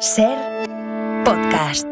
Ser podcast.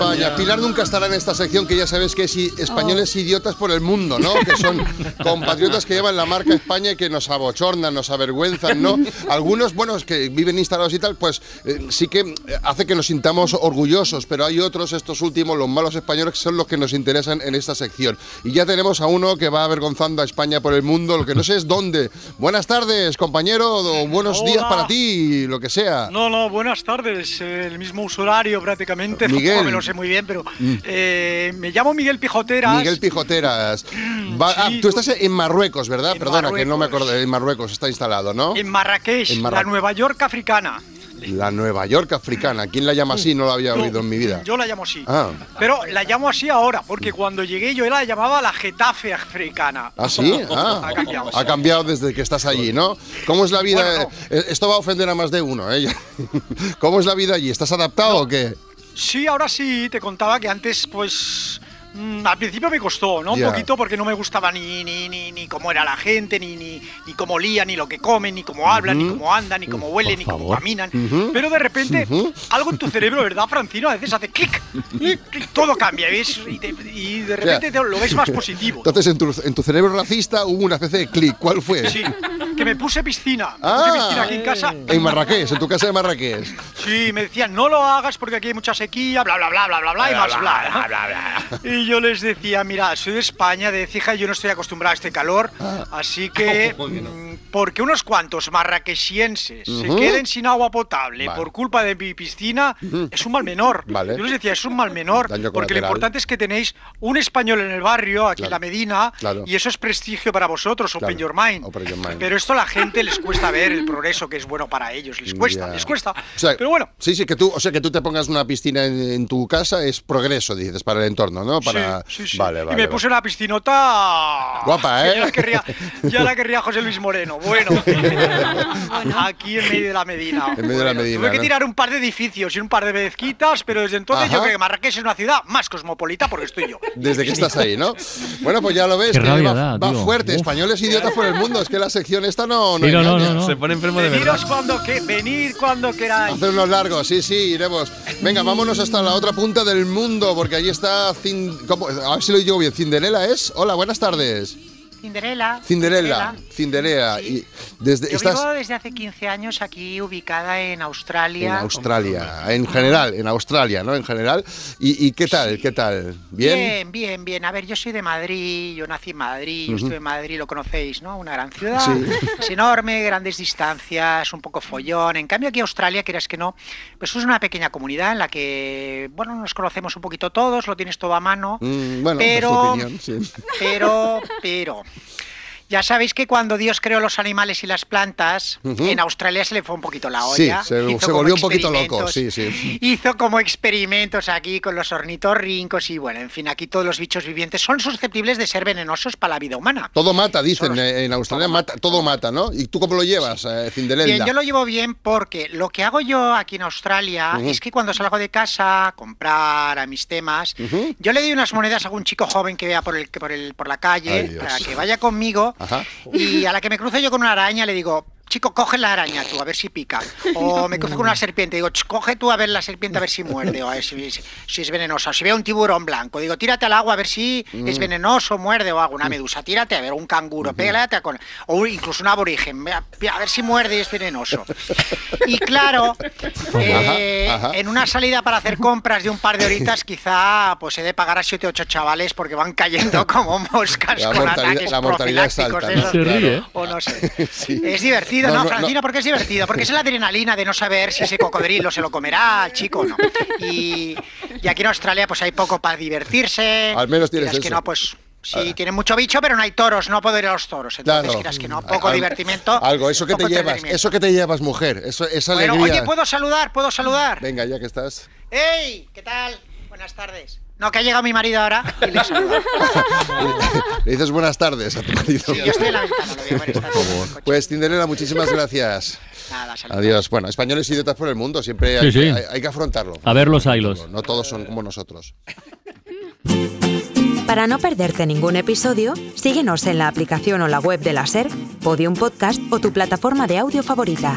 España! Pilar nunca estará en esta sección que ya sabes que es españoles idiotas por el mundo, ¿no? Que son compatriotas que llevan la marca España y que nos abochornan, nos avergüenzan, ¿no? Algunos, bueno, es que viven instalados y tal, pues eh, sí que eh, hace que nos sintamos orgullosos, pero hay otros, estos últimos, los malos españoles, que son los que nos interesan en esta sección. Y ya tenemos a uno que va avergonzando a España por el mundo, lo que no sé es dónde. Buenas tardes, compañero, o buenos días para ti, lo que sea. No, no, buenas tardes. El mismo uso horario prácticamente. Miguel. Tampoco me lo sé muy bien, pero eh, me llamo Miguel Pijoteras. Miguel Pijoteras. Va- ah, Sí, tú estás en Marruecos, ¿verdad? En Perdona, que no me Marruecos. acordé. En Marruecos está instalado, ¿no? En Marrakech, En Marra- la Nueva York africana. La Nueva York africana. ¿Quién la llama así? No la había oído en mi vida. Yo la llamo así. Ah. Pero la llamo así ahora, porque cuando llegué yo la llamaba la Getafe africana. ¿Ah, sí? Ah, Ha cambiado. Ha cambiado desde que estás allí, ¿no? ¿Cómo es la vida? Bueno, Eh, Esto va a ofender a más de uno, ¿eh? ¿Cómo es la vida allí? ¿Estás adaptado o qué? Sí, ahora sí, te contaba que antes, pues. mm, al principio me costó, ¿no? Ya. Un poquito porque no me gustaba ni, ni, ni, ni cómo era la gente, ni, ni, ni cómo olían, ni lo que comen, ni cómo hablan, ni cómo andan, ni cómo huelen, ni cómo caminan. Pero de repente, algo en tu cerebro, ¿verdad, Francino? A veces hace clic, clic, todo cambia, ¿ves? Y de, y de repente te lo ves más positivo. Entonces, en tu, en tu cerebro racista hubo una especie de clic. ¿Cuál fue? Sí, que me puse piscina. Me Ah. puse piscina aquí en casa. En Marrakech, en tu casa de Marrakech. Sí, me decían, no lo hagas porque aquí hay mucha sequía, bla, bla, bla, bla, bla, bla, y más bla. Y yo les decía, mira, soy de España, de Cija, y yo no estoy acostumbrado a este calor, así que, porque unos cuantos marraquesienses se queden sin agua potable Vale. por culpa de mi piscina, es un mal menor. Vale. Yo les decía, es un mal menor, porque lo importante es que tenéis un español en el barrio, aquí en Claro. la Medina, Claro. y eso es prestigio para vosotros, Claro. open your mind. Open your mind. Pero esto a la gente les cuesta ver el progreso que es bueno para ellos, les cuesta, Ya. les cuesta. O sea, Pero bueno, Sí, sí, que tú, o sea, que tú te pongas una piscina en, en tu casa es progreso, dices, para el entorno, ¿no? Para... Sí, sí, sí. Vale, y vale. me vale. puse una piscinota. Guapa, ¿eh? Ya la querría, ya la querría José Luis Moreno. Bueno, aquí en medio de la Medina. En medio de la Bueno, Medina, Tuve que tirar un par de edificios y un par de mezquitas, pero desde entonces Ajá. yo creo que Marrakech es una ciudad más cosmopolita porque estoy yo. Desde que estás ahí, ¿no? Bueno, pues ya lo ves, Qué que va, da, va tío. fuerte. Uf. Españoles idiotas por el mundo. Es que la sección esta no, no Sí, no, no, engaña. no, no. Se pone enfermo de verdad. Cuando que, venir cuando queráis. Hacer unos largos, sí, sí, iremos. Venga, vámonos hasta la otra punta del mundo, porque allí está. Cin- ¿cómo? A ver si lo digo bien. ¿Cinderela es? Hola, buenas tardes. Cinderella. Cinderella. Cinderella. Sí. Y desde, Yo estás vivo desde hace 15 años aquí ubicada en en Australia. Australia. En general, en Australia, ¿no? En general. ¿Y, y qué tal? ¿Qué tal? ¿Bien? Bien, bien, bien. A ver, yo soy de Madrid, yo nací en Madrid, yo estuve en Madrid, lo conocéis, ¿no? Una gran ciudad, Sí. es enorme, grandes distancias, un poco follón. En cambio aquí Australia, quieras que no, pues es una pequeña comunidad en la que, bueno, nos conocemos un poquito todos, lo tienes todo a mano. Mm, bueno, pero, opinión, sí. pero, pero. Ya sabéis que cuando Dios creó los animales y las plantas, en Australia se le fue un poquito la Sí, olla. se- volvió un poquito loco, sí, sí. Hizo como experimentos aquí con los ornitorrincos y bueno, en fin, aquí todos los bichos vivientes son susceptibles de ser venenosos para la vida humana. Todo mata, dicen eh, en Australia, mata, todo mata, ¿no? ¿Y tú cómo lo llevas, eh, Cinderella? Bien, yo lo llevo bien porque lo que hago yo aquí en Australia es que cuando salgo de casa a comprar a mis temas, yo le doy unas monedas a algún chico joven que vea por el por el por la calle Ay, para que vaya conmigo Y a la que me cruce yo con una araña le digo Chico, coge la araña tú, a ver si pica. O me cruzo con una serpiente, digo, "Ch, coge tú a ver la serpiente, a ver si muerde, o a ver si, si- si es venenosa. O si veo un tiburón blanco, digo, tírate al agua a ver si es Mm. venenoso, muerde o algo. Una medusa, tírate a ver un canguro, pégate a con. O incluso un aborigen, a ver si muerde y es venenoso. Y claro, eh, Ajá, ajá. en una salida para hacer compras de un par de horitas, quizá pues he de pagar a siete o ocho chavales porque van cayendo como moscas La con ataques la mortalidad es profilácticos alta, de ¿no? esos. Se ríe. O no sé. Sí. Es divertido, No, ¿no, no, Francina? ¿Por qué es divertido? Porque es la adrenalina de no saber si ese cocodrilo se lo comerá al chico o no. Y, y aquí en Australia pues hay poco para divertirse. Al menos tienes Quieras que eso. no, pues sí, tienen mucho bicho, pero no hay toros, no puedo ir a los toros. Entonces, Claro. que no, poco Algo- divertimento. Algo, eso que te llevas, eso que te llevas, mujer, eso, esa Bueno, alegría. oye, ¿puedo saludar? ¿Puedo saludar? Venga, ya que estás. ¡Ey! ¿Qué tal? Buenas tardes. No, que ha llegado mi marido ahora y le saludo. Le dices buenas tardes a tu marido. Sí, yo estoy en la ventana, lo voy a ver esta tarde. Pues Cinderella, muchísimas gracias. Nada, saludos. Adiós. Bueno, españoles idiotas por el mundo, siempre hay, Sí, sí. hay- hay que afrontarlo. A ver los ailos. No todos son como nosotros. Para no perderte ningún episodio, síguenos en la aplicación o la web de la SER, Podium Podcast o tu plataforma de audio favorita.